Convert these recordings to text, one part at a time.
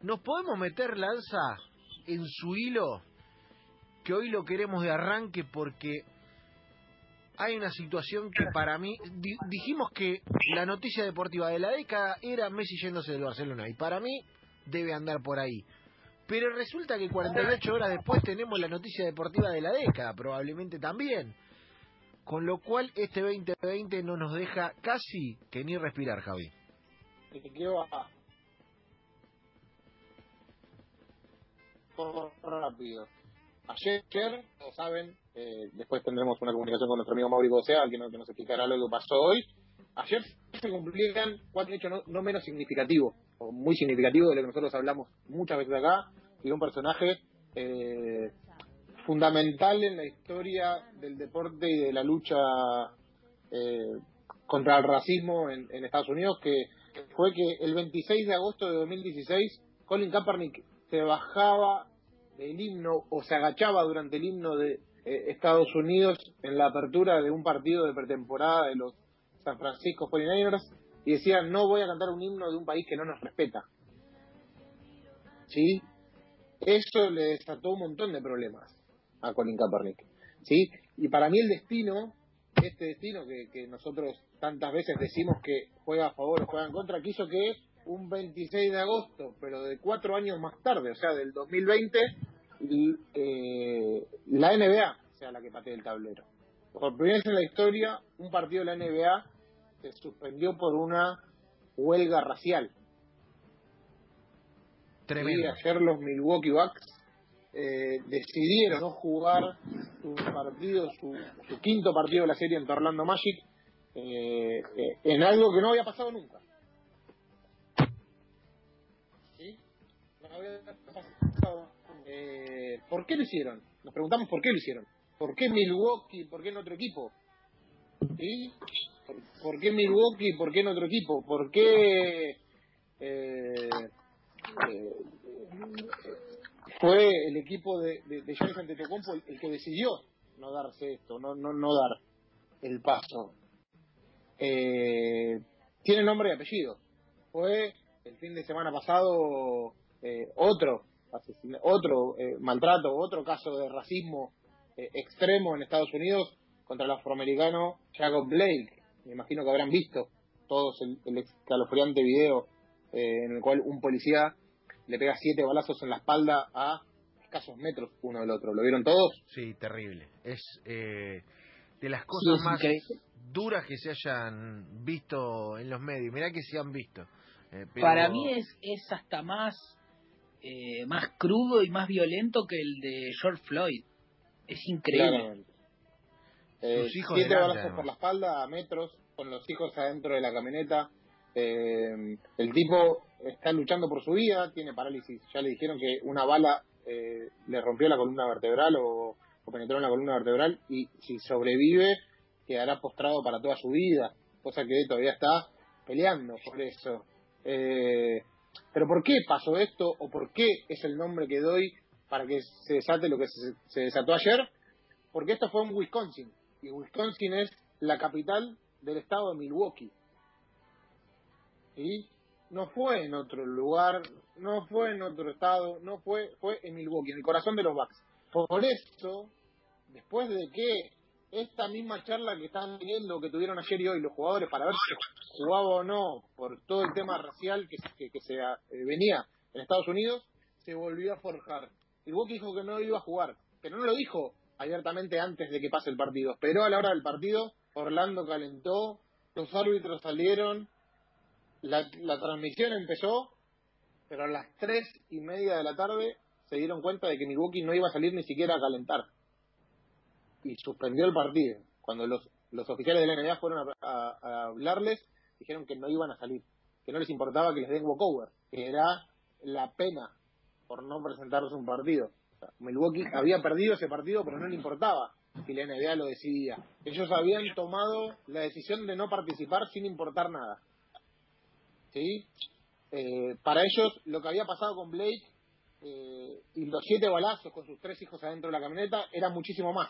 ¿Nos podemos meter lanza en su hilo? Que hoy lo queremos de arranque porque hay una situación que para mí, dijimos que la noticia deportiva de la década era Messi yéndose del Barcelona y para mí debe andar por ahí. Pero resulta que 48 horas después tenemos la noticia deportiva de la década, probablemente también. Con lo cual este 2020 no nos deja casi que ni respirar, Javi. Rápido. Ayer, como saben, eh, después tendremos una comunicación con nuestro amigo Mauricio Sea, no, que nos explicará lo que pasó hoy. Ayer se cumplían cuatro hechos no, menos significativos, o muy significativos de lo que nosotros hablamos muchas veces acá, y un personaje eh, fundamental en la historia del deporte y de la lucha eh, contra el racismo en, Estados Unidos, que fue que el 26 de agosto de 2016 Colin Kaepernick se bajaba del himno o se agachaba durante el himno de eh, Estados Unidos en la apertura de un partido de pretemporada de los San Francisco 49ers y decía no voy a cantar un himno de un país que no nos respeta. ¿Sí? Eso le desató un montón de problemas a Colin Kaepernick. ¿Sí? Y para mí el destino, este destino que, que nosotros tantas veces decimos que juega a favor o juega en contra, quiso que un 26 de agosto, pero de cuatro años más tarde, o sea, del 2020, eh, la NBA sea la que patee el tablero. Por primera vez en la historia, un partido de la NBA se suspendió por una huelga racial. Tremendo. Y ayer los Milwaukee Bucks eh, decidieron no jugar su partido, su, quinto partido de la serie en Orlando Magic, eh, en algo que no había pasado nunca. Eh, ¿Por qué lo hicieron? Nos preguntamos por qué lo hicieron. ¿Por qué Milwaukee? ¿Por qué en otro equipo? ¿Sí? ¿Por, qué Milwaukee? ¿Por qué en otro equipo? ¿Por qué eh, eh, fue el equipo de, de, de Antetokounmpo el, que decidió no darse esto, no, no, no dar el paso? tiene nombre y apellido. Fue el fin de semana pasado eh, otro otro eh, maltrato, otro caso de racismo eh, extremo en Estados Unidos contra el afroamericano Jacob Blake. Me imagino que habrán visto todos el, el escalofriante video en el cual un policía le pega siete balazos en la espalda a escasos metros uno del otro. ¿Lo vieron todos? Sí, terrible. Es de las cosas más duras que se hayan visto en los medios. Mirá que se han visto. Para mí es, es hasta más eh, más crudo y más violento que el de George Floyd. Es increíble. Eh, siete balazos por la espalda a metros, con los hijos adentro de la camioneta. Eh, el tipo está luchando por su vida, tiene parálisis. Ya le dijeron que una bala eh, le rompió la columna vertebral o, o, penetró en la columna vertebral y si sobrevive quedará postrado para toda su vida, cosa que todavía está peleando por eso. Eh, pero ¿por qué pasó esto o por qué es el nombre que doy para que se desate lo que se, desató ayer? Porque esto fue en Wisconsin y Wisconsin es la capital del estado de Milwaukee. Y no fue en otro lugar, no fue en otro estado, no fue, fue en Milwaukee, en el corazón de los Bucks. Por eso, después de que esta misma charla que están teniendo, que tuvieron ayer y hoy los jugadores para ver si jugaba o no por todo el tema racial que, que, se eh, venía en Estados Unidos, se volvió a forjar. Y Boca dijo que no iba a jugar, pero no lo dijo abiertamente antes de que pase el partido. Pero a la hora del partido, Orlando calentó, los árbitros salieron, la, la transmisión empezó, pero a las tres y media de la tarde se dieron cuenta de que Milwaukee no iba a salir ni siquiera a calentar y suspendió el partido. Cuando los, los oficiales de la NBA fueron a, hablarles, dijeron que no iban a salir, que no les importaba que les den walkover, que era la pena por no presentarse un partido. Milwaukee había perdido ese partido, pero no le importaba si la NBA lo decidía. Ellos habían tomado la decisión de no participar sin importar nada. ¿Sí? Eh, para ellos, lo que había pasado con Blake eh, y los siete balazos con sus tres hijos adentro de la camioneta era muchísimo más.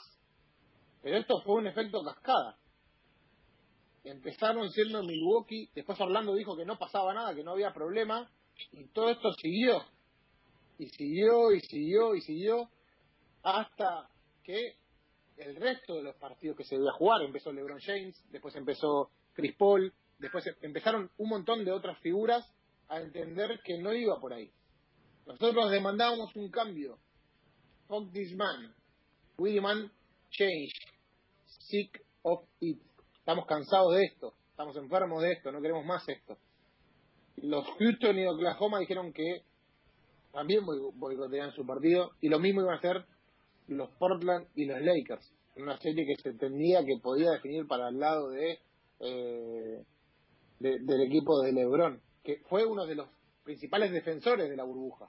Pero esto fue un efecto cascada. Empezaron siendo Milwaukee, después Orlando dijo que no pasaba nada, que no había problema, y todo esto siguió. y siguió y siguió y siguió hasta que el resto de los partidos que se debía jugar, empezó LeBron James, después empezó Chris Paul, después empezaron un montón de otras figuras a entender que no iba por ahí. Nosotros demandábamos un cambio. Fuck this man. Change. Sick of it. Estamos cansados de esto. Estamos enfermos de esto. No queremos más esto. Los Houston y Oklahoma dijeron que también boicoteaban su partido y lo mismo iban a hacer los Portland y los Lakers. Una serie que se entendía que podía definir para el lado de, eh, del equipo de LeBron, que fue uno de los principales defensores de la burbuja.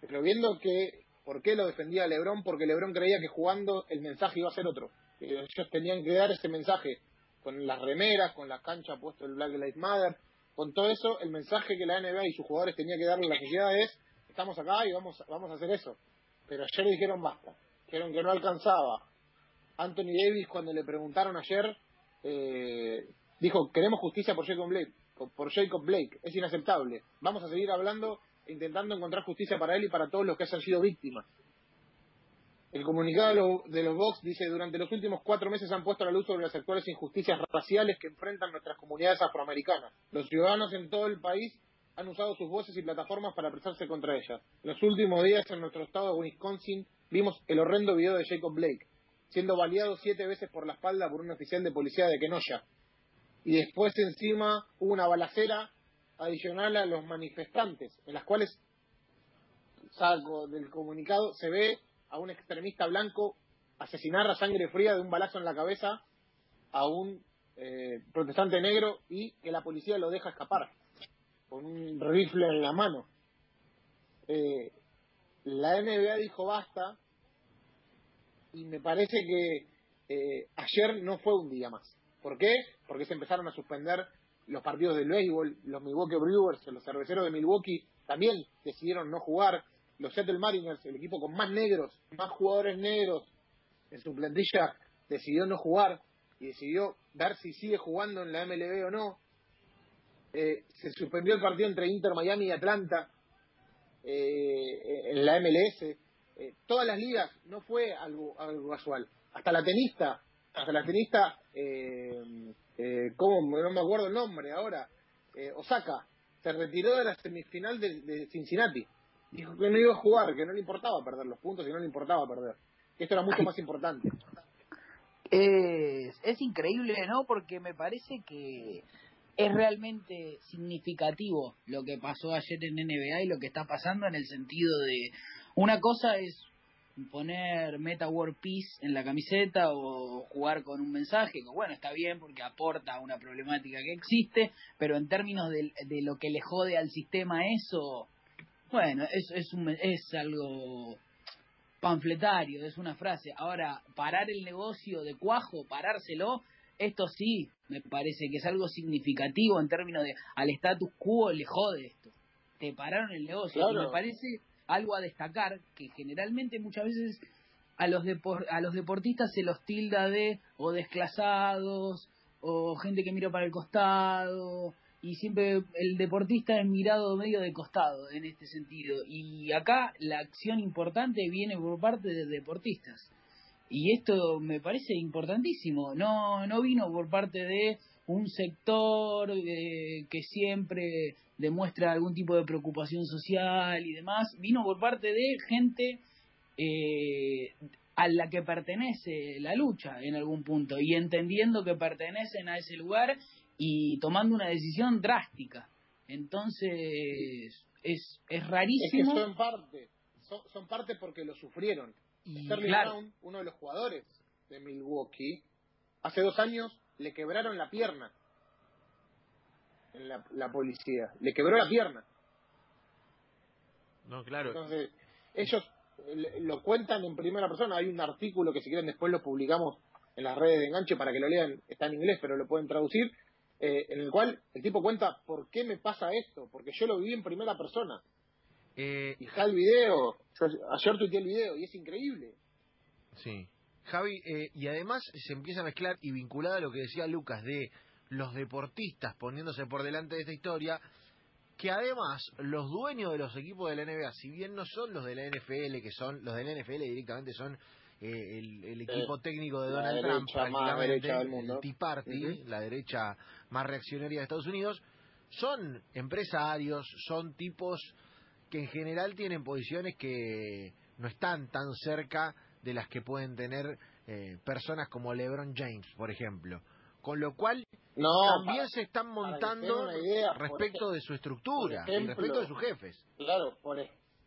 Pero viendo que, ¿por qué lo defendía LeBron? Porque LeBron creía que jugando el mensaje iba a ser otro. ellos tenían que dar ese mensaje con las remeras, con la cancha puesto el Black Lives Matter, con todo eso, el mensaje que la NBA y sus jugadores tenían que darle a la sociedad es, estamos acá y vamos, vamos a hacer eso. Pero ayer le dijeron basta, dijeron que no alcanzaba. Anthony Davis cuando le preguntaron ayer, eh, dijo, queremos justicia por Jacob Blake, por Jacob Blake, es inaceptable. Vamos a seguir hablando, intentando encontrar justicia para él y para todos los que hayan sido víctimas. El comunicado de los Vox dice, durante los últimos cuatro meses han puesto a la luz sobre las actuales injusticias raciales que enfrentan nuestras comunidades afroamericanas. Los ciudadanos en todo el país han usado sus voces y plataformas para expresarse contra ellas. En los últimos días en nuestro estado de Wisconsin vimos el horrendo video de Jacob Blake, siendo baleado siete veces por la espalda por un oficial de policía de Kenosha. Y después encima hubo una balacera adicional a los manifestantes, en las cuales, saco del comunicado, se ve a un extremista blanco asesinar a sangre fría de un balazo en la cabeza a un eh, protestante negro y que la policía lo deja escapar con un rifle en la mano. Eh, la NBA dijo basta y me parece que eh, ayer no fue un día más. ¿Por qué? Porque se empezaron a suspender los partidos del béisbol, los Milwaukee Brewers, los cerveceros de Milwaukee también decidieron no jugar, los Seattle Mariners, el equipo con más negros, más jugadores negros en su plantilla, decidió no jugar y decidió ver si sigue jugando en la MLB o no. Eh, se suspendió el partido entre Inter Miami y Atlanta eh, en la MLS. Eh, todas las ligas, no fue algo, algo casual. Hasta la tenista, hasta la tenista, ¿cómo? No me acuerdo el nombre ahora, Osaka, se retiró de la semifinal de Cincinnati dijo que no iba a jugar, que no le importaba perder los puntos y no le importaba perder. Que esto era mucho más importante. Es, es increíble, ¿no? Porque me parece que es realmente significativo lo que pasó ayer en NBA y lo que está pasando en el sentido de una cosa es poner Meta World Peace en la camiseta o jugar con un mensaje, que bueno, está bien porque aporta a una problemática que existe, pero en términos de, de lo que le jode al sistema eso, bueno, es, es, un, es algo panfletario, es una frase. Ahora, parar el negocio de cuajo, parárselo, esto sí me parece que es algo significativo en términos de al status quo le jode esto. Te pararon el negocio. Y me parece algo a destacar que generalmente muchas veces a los, a los deportistas se los tilda de o desclasados o gente que mira para el costado y siempre el deportista es mirado medio de costado en este sentido. Y acá la acción importante viene por parte de deportistas. Y esto me parece importantísimo. No, no vino por parte de un sector eh, que siempre demuestra algún tipo de preocupación social y demás. Vino por parte de gente eh, a la que pertenece la lucha en algún punto y entendiendo que pertenecen a ese lugar y tomando una decisión drástica. Entonces, es, es rarísimo. Es que son parte, son, parte porque lo sufrieron. Y, Sterling Brown, uno de los jugadores de Milwaukee, hace dos años le quebraron la pierna en la, la policía. Le quebró la pierna. No, claro. Entonces, ellos lo cuentan en primera persona. Hay un artículo que si quieren después lo publicamos en las redes de enganche para que lo lean. Está en inglés, pero lo pueden traducir. Eh, en el cual el tipo cuenta por qué me pasa esto, porque yo lo viví en primera persona. Eh, y está el video, ayer tuiteé el video y es increíble. Sí. Javi, eh, y además se empieza a mezclar y vinculada a lo que decía Lucas de los deportistas poniéndose por delante de esta historia, que además los dueños de los equipos de la NBA, si bien no son los de la NFL, que son los de la NFL directamente son eh, el, el, equipo técnico de Donald Trump, prácticamente, el Tea Party, la derecha más reaccionaria de Estados Unidos, son empresarios, son tipos que en general tienen posiciones que no están tan cerca de las que pueden tener eh, personas como LeBron James, por ejemplo. Con lo cual, también se están montando respecto de su estructura y respecto de sus jefes. Claro, por,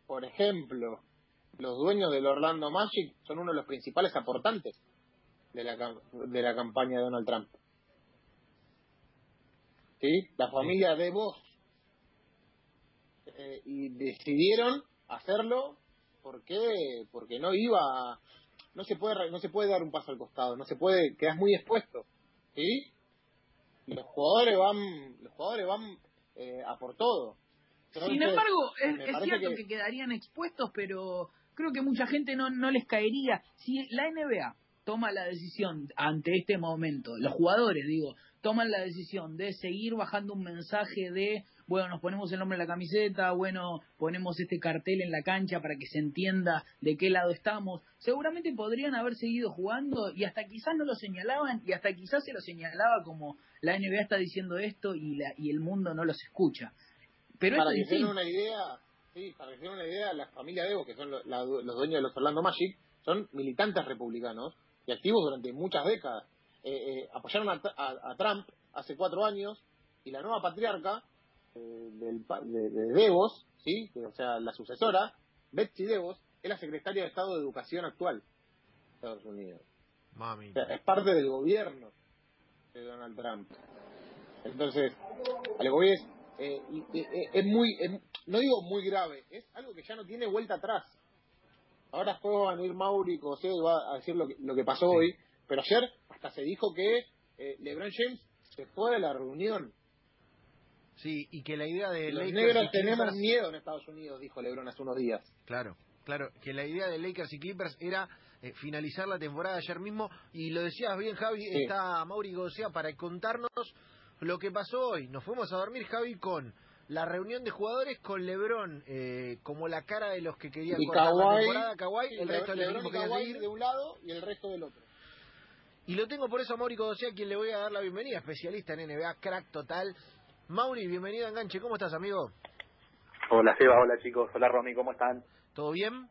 por ejemplo, los dueños del Orlando Magic son uno de los principales aportantes de la, de la campaña de Donald Trump. ¿Sí? La familia de vos. Eh, y decidieron hacerlo porque porque no iba no se puede no se puede dar un paso al costado no se puede quedas muy expuesto sí los jugadores van los jugadores van eh, a por todo. Sin embargo es, cierto que... quedarían expuestos pero creo que mucha gente no no les caería. Si la NBA toma la decisión ante este momento los jugadores digo toman la decisión de seguir bajando un mensaje de bueno, nos ponemos el nombre en la camiseta, bueno, ponemos este cartel en la cancha para que se entienda de qué lado estamos. Seguramente podrían haber seguido jugando y hasta quizás no lo señalaban y hasta quizás se lo señalaba como la NBA está diciendo esto y, la, y el mundo no los escucha. Pero para que tengan una idea, sí, para que tengan una idea, la familia Evo, que son los, dueños de los Orlando Magic, son militantes republicanos y activos durante muchas décadas. Eh, eh, apoyaron a Trump hace cuatro años y la nueva patriarca del, de, de, Devos, ¿sí? o sea, la sucesora, Betsy Devos, es la secretaria de Estado de Educación actual de Estados Unidos. es parte del gobierno de Donald Trump. Entonces, algo es, eh, eh, es muy, no digo muy grave, es algo que ya no tiene vuelta atrás. Ahora después van a ir Mauri y José va a decir lo que, lo que pasó hoy, pero ayer hasta se dijo que eh, LeBron James se fue de la reunión Sí, y que la idea de Los negros tenemos miedo en Estados Unidos, dijo LeBron hace unos días. Claro, claro, que la idea de Lakers y Clippers era eh, finalizar la temporada ayer mismo, y lo decías bien, Javi, está Mauri Gocea para contarnos lo que pasó hoy. Nos fuimos a dormir, Javi, con la reunión de jugadores con LeBron eh, como la cara de los que querían cortar la temporada, Kawhi, el resto del equipo quería seguir. de un lado y el resto del otro. Y lo tengo por eso a Mauri Gocea, quien le voy a dar la bienvenida, especialista en NBA, crack total Mauri, bienvenido a Enganche. ¿Cómo estás, amigo? Hola, Seba. Hola, chicos. Hola, Romy. ¿Cómo están? ¿Todo bien?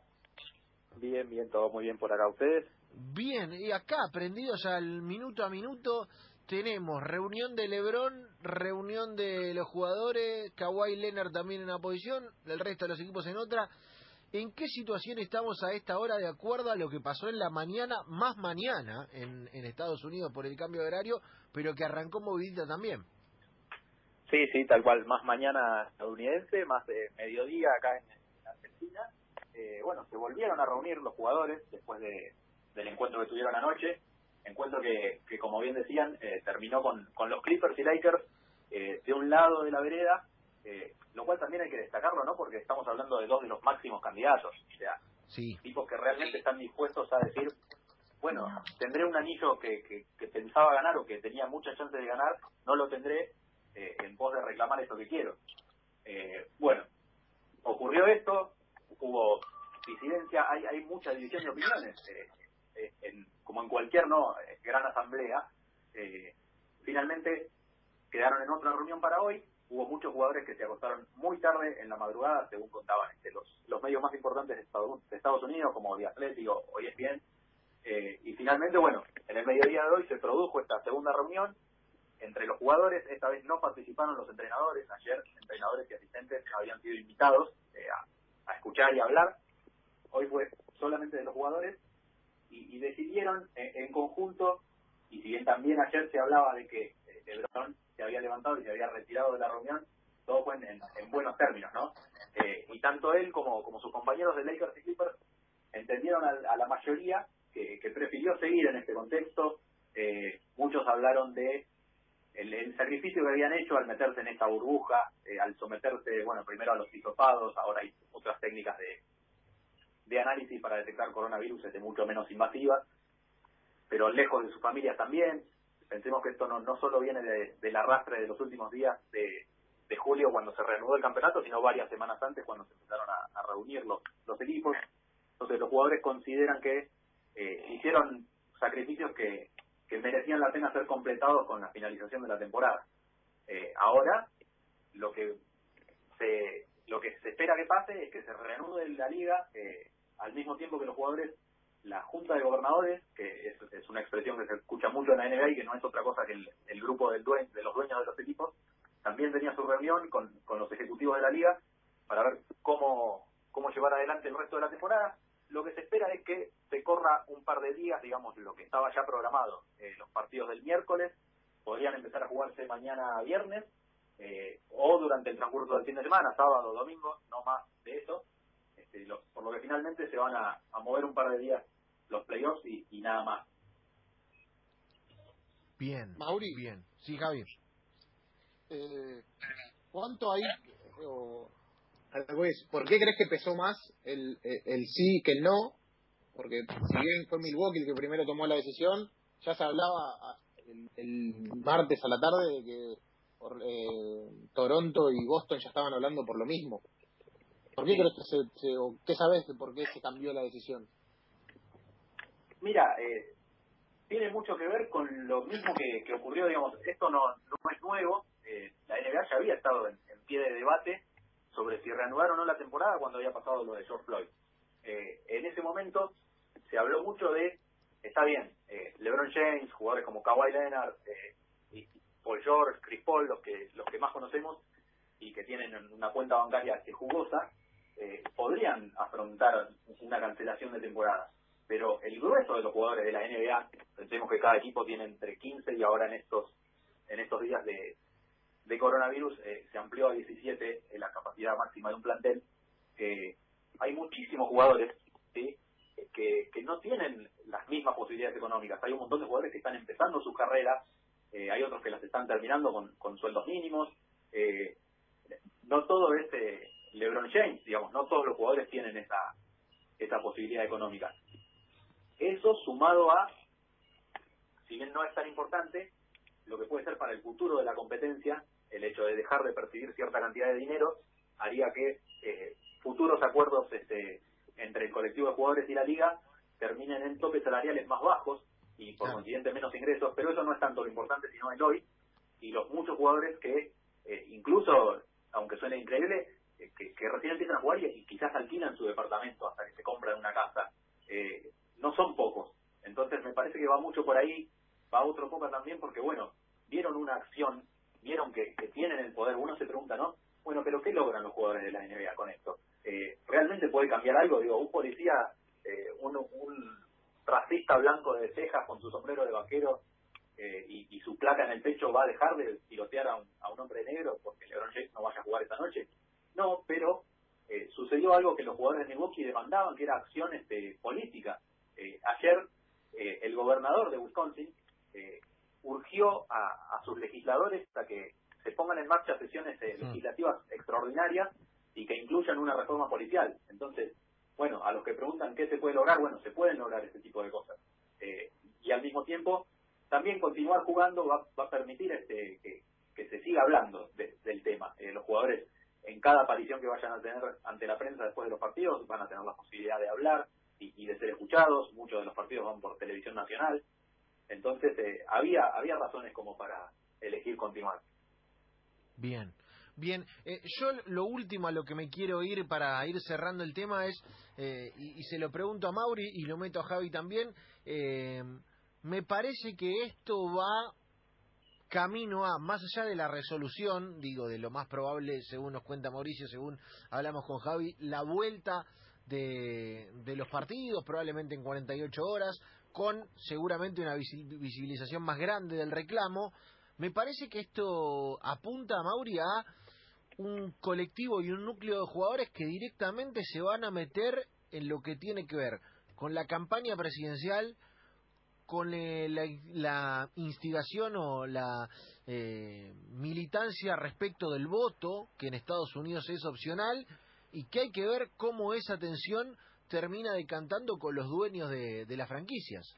Bien, bien. Todo muy bien por acá. ¿Ustedes? Bien. Y acá, prendidos al minuto a minuto, tenemos reunión de Lebron, reunión de los jugadores, Kawhi Leonard también en una posición, el resto de los equipos en otra. ¿En qué situación estamos a esta hora de acuerdo a lo que pasó en la mañana, más mañana, en, en Estados Unidos por el cambio de horario, pero que arrancó movidita también? Sí, sí, tal cual, más mañana estadounidense, más de mediodía acá en, Argentina. Eh, bueno, se volvieron a reunir los jugadores después de, del encuentro que tuvieron anoche, encuentro que, que como bien decían, eh, terminó con, con los Clippers y Lakers eh, de un lado de la vereda, lo cual también hay que destacarlo, ¿no? Porque estamos hablando de dos de los máximos candidatos, o sea, tipos que realmente están dispuestos a decir, bueno, tendré un anillo que, que, que pensaba ganar o que tenía muchas chances de ganar, no lo tendré, eh, en pos de reclamar esto que quiero. Eh, bueno, ocurrió esto, hubo disidencia, hay, hay mucha división de opiniones, eh, en, como en cualquier no gran asamblea. finalmente quedaron en otra reunión para hoy, hubo muchos jugadores que se acostaron muy tarde en la madrugada, según contaban este, los, los medios más importantes de Estados, de Estados Unidos, como The Athletic o ESPN. Eh, y finalmente, bueno, en el mediodía de hoy se produjo esta segunda reunión entre los jugadores. Esta vez no participaron los entrenadores. Ayer entrenadores y asistentes habían sido invitados eh, a, escuchar y hablar. Hoy fue solamente de los jugadores y, decidieron en, conjunto, y si bien también ayer se hablaba de que eh, Lebron se había levantado y se había retirado de la reunión, todo fue en, buenos términos, ¿no? Eh, y tanto él como, como sus compañeros de Lakers y Clippers entendieron a, la mayoría que, prefirió seguir en este contexto. muchos hablaron de el, sacrificio que habían hecho al meterse en esta burbuja, eh, al someterse, bueno, primero a los hisopados, ahora hay otras técnicas de, de análisis para detectar coronavirus de mucho menos invasivas, pero lejos de sus familias también. Pensemos que esto no, no solo viene de, del arrastre de los últimos días de, de julio cuando se reanudó el campeonato, sino varias semanas antes cuando se empezaron a, a reunir los, los equipos. Entonces los jugadores consideran que eh, hicieron sacrificios que, que merecían la pena ser completados con la finalización de la temporada. Eh, ahora lo que se lo que se espera que pase es que se reanude la liga eh, al mismo tiempo que los jugadores la junta de gobernadores que es, una expresión que se escucha mucho en la NBA y que no es otra cosa que el, el grupo del due de los dueños de los equipos también tenía su reunión con, con los ejecutivos de la liga para ver cómo cómo llevar adelante el resto de la temporada lo que se espera es que se corra un par de días digamos lo que estaba ya programado eh, los partidos del miércoles podrían empezar a jugarse mañana viernes eh, o durante el transcurso del fin de semana, sábado o domingo, no más de eso, este, lo, por lo que finalmente se van a, a, mover un par de días los playoffs y, y nada más. Bien, Mauri. bien. Sí, Javier. Eh, ¿Cuánto hay? O, ¿Por qué crees que pesó más el, el, el sí que el no? Porque si bien fue Milwaukee el que primero tomó la decisión, ya se hablaba el, el martes a la tarde de que eh, Toronto y Boston ya estaban hablando por lo mismo. ¿Por qué crees que se, se o qué sabes de por qué se cambió la decisión? Mira, eh, tiene mucho que ver con lo mismo que, que ocurrió, digamos, esto no, no es nuevo, eh, la NBA ya había estado en, pie de debate sobre si reanudar o no la temporada cuando había pasado lo de George Floyd. Eh, en ese momento se habló mucho de, está bien, eh, LeBron James, jugadores como Kawhi Leonard, eh, Paul George, Chris Paul, los que, los que más conocemos y que tienen una cuenta bancaria que jugosa, eh, podrían afrontar una cancelación de temporada. Pero el grueso de los jugadores de la NBA, pensemos que cada equipo tiene entre 15 y ahora en estos en estos días de, de coronavirus eh, se amplió a 17 en la capacidad máxima de un plantel. Eh, hay muchísimos jugadores que, que no tienen las mismas posibilidades económicas. Hay un montón de jugadores que están empezando su carrera, eh, hay otros que las están terminando con, con sueldos mínimos. Eh, no todo es eh, LeBron James, digamos, no todos los jugadores tienen esa, esa posibilidad económica. Eso sumado a, si bien no es tan importante, lo que puede ser para el futuro de la competencia, el hecho de dejar de percibir cierta cantidad de dinero, haría que eh, futuros acuerdos este, entre el colectivo de jugadores y la liga terminen en topes salariales más bajos y por consiguiente menos ingresos, pero eso no es tanto lo importante sino el hoy. Y los muchos jugadores que eh, incluso, aunque suene increíble, eh, que, que, recién empiezan a jugar y, y, quizás alquilan su departamento hasta que se compran una casa, eh, no son pocos. Entonces me parece que va mucho por ahí, va otro poco también porque bueno, vieron una acción, vieron que, que tienen el poder, uno se pregunta, ¿no? Bueno, pero ¿qué logran los jugadores de la NBA con esto? Eh, ¿Realmente puede cambiar algo? Digo, un policía, eh, un, un racista blanco de cejas con su sombrero de vaquero eh, y, su placa en el pecho va a dejar de tirotear a un, a un hombre negro porque LeBron James no vaya a jugar esta noche. No, pero eh, sucedió algo que los jugadores de Milwaukee demandaban, que era acción este, política. Eh, ayer el gobernador de Wisconsin urgió a, a, sus legisladores a que se pongan en marcha sesiones legislativas extraordinarias y que incluyan una reforma policial. Entonces, bueno, a los que preguntan qué se puede lograr, bueno, se pueden lograr ese tipo de cosas. Eh, y al mismo tiempo, también continuar jugando va, va a permitir este, que, que, se siga hablando de, del tema. Eh, los jugadores, en cada aparición que vayan a tener ante la prensa después de los partidos, van a tener la posibilidad de hablar y, y de ser escuchados. Muchos de los partidos van por televisión nacional. Entonces, eh, había, había razones como para elegir continuar. Bien. Bien, eh, yo lo último a lo que me quiero ir para ir cerrando el tema es, eh, y, se lo pregunto a Mauri y lo meto a Javi también, eh, me parece que esto va camino a, más allá de la resolución, digo, de lo más probable, según nos cuenta Mauricio, según hablamos con Javi, la vuelta de, de los partidos, probablemente en 48 horas, con seguramente una visibilización más grande del reclamo. Me parece que esto apunta, Mauri, a un colectivo y un núcleo de jugadores que directamente se van a meter en lo que tiene que ver con la campaña presidencial, con la, la, instigación o la eh, militancia respecto del voto, que en Estados Unidos es opcional, y que hay que ver cómo esa tensión termina decantando con los dueños de, las franquicias.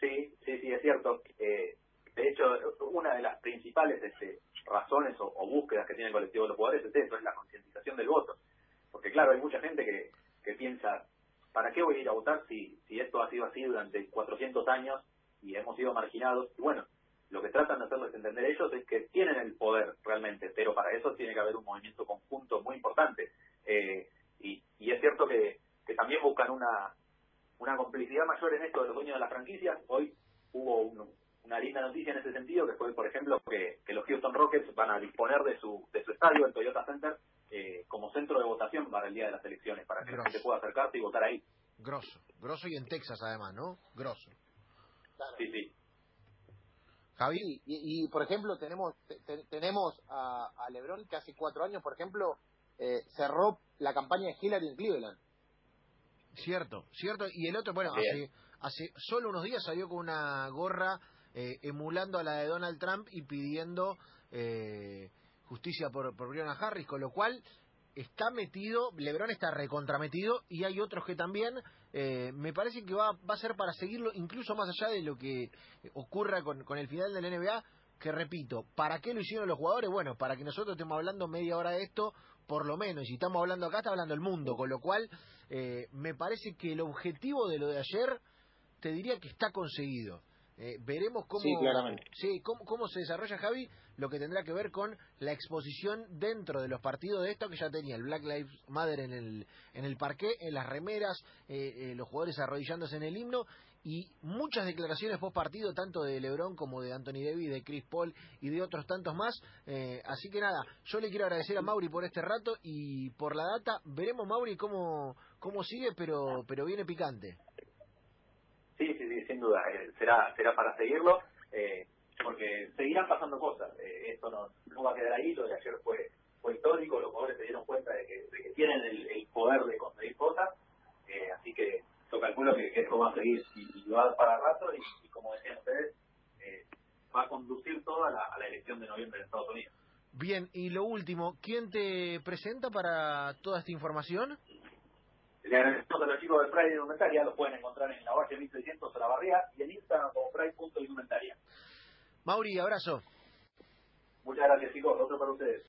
Sí, sí, sí, es cierto. Eh, de hecho, una de las principales este, razones o, búsquedas que tiene el colectivo de los jugadores es eso, es la concientización del voto. Porque claro, hay mucha gente que, que piensa, ¿para qué voy a ir a votar si, si esto ha sido así durante 400 años y hemos sido marginados? Y bueno, lo que tratan de hacerles entender ellos es que tienen el poder realmente, pero para eso tiene que haber un movimiento conjunto muy importante. Eh, y, y es cierto que, que también buscan una, una complicidad mayor en esto de los dueños de las franquicias. Hoy hubo una linda noticia en ese sentido, que fue, por ejemplo, que, que, los Houston Rockets van a disponer de su, de su estadio, el Toyota Center, eh, como centro de votación para el día de las elecciones, para que la gente pueda acercarse y votar ahí. Grosso, grosso y en Texas además, ¿no? Grosso. Sí, sí. Javi. y, por ejemplo, tenemos tenemos a, a Lebron que hace cuatro años, por ejemplo, eh, cerró la campaña de Hillary en Cleveland. Cierto, cierto. Y el otro, bueno, hace, hace solo unos días salió con una gorra eh, emulando a la de Donald Trump y pidiendo eh, justicia por, por Breonna Harris, con lo cual está metido, Lebron está recontrametido y hay otros que también, eh, me parece que va, va a ser para seguirlo incluso más allá de lo que ocurra con, con el final del NBA, que repito, ¿para qué lo hicieron los jugadores? Bueno, para que nosotros estemos hablando media hora de esto, por lo menos, y si estamos hablando acá, está hablando el mundo, con lo cual eh, me parece que el objetivo de lo de ayer, te diría que está conseguido. Eh, veremos cómo, sí, cómo, cómo, se desarrolla Javi, lo que tendrá que ver con la exposición dentro de los partidos de esto que ya tenía el Black Lives Matter en el, en el parqué, en las remeras, eh, los jugadores arrodillándose en el himno y muchas declaraciones post partido, tanto de Lebron como de Anthony Davis, de Chris Paul y de otros tantos más. Eh, así que nada, yo le quiero agradecer a Mauri por este rato y por la data. Veremos, Mauri, cómo, cómo sigue, pero, pero viene picante. Sí, sí, sí, sin duda. Eh, será, será para seguirlo, eh, porque seguirán pasando cosas. esto no, no va a quedar ahí. Lo de ayer fue, fue histórico. Los jugadores se dieron cuenta de que, de que tienen el, el poder de conseguir cosas. así que yo calculo que, esto va a seguir y, va para rato y, como decían ustedes, eh, va a conducir todo a la, elección de noviembre en Estados Unidos. Bien, y lo último, ¿quién te presenta para toda esta información? Le agradecemos a los chicos de Friday Indumentaria, los pueden encontrar en la Valle 1600 de la Barría y en Instagram como Friday.indumentaria. Mauri, abrazo. Muchas gracias chicos, otro para ustedes.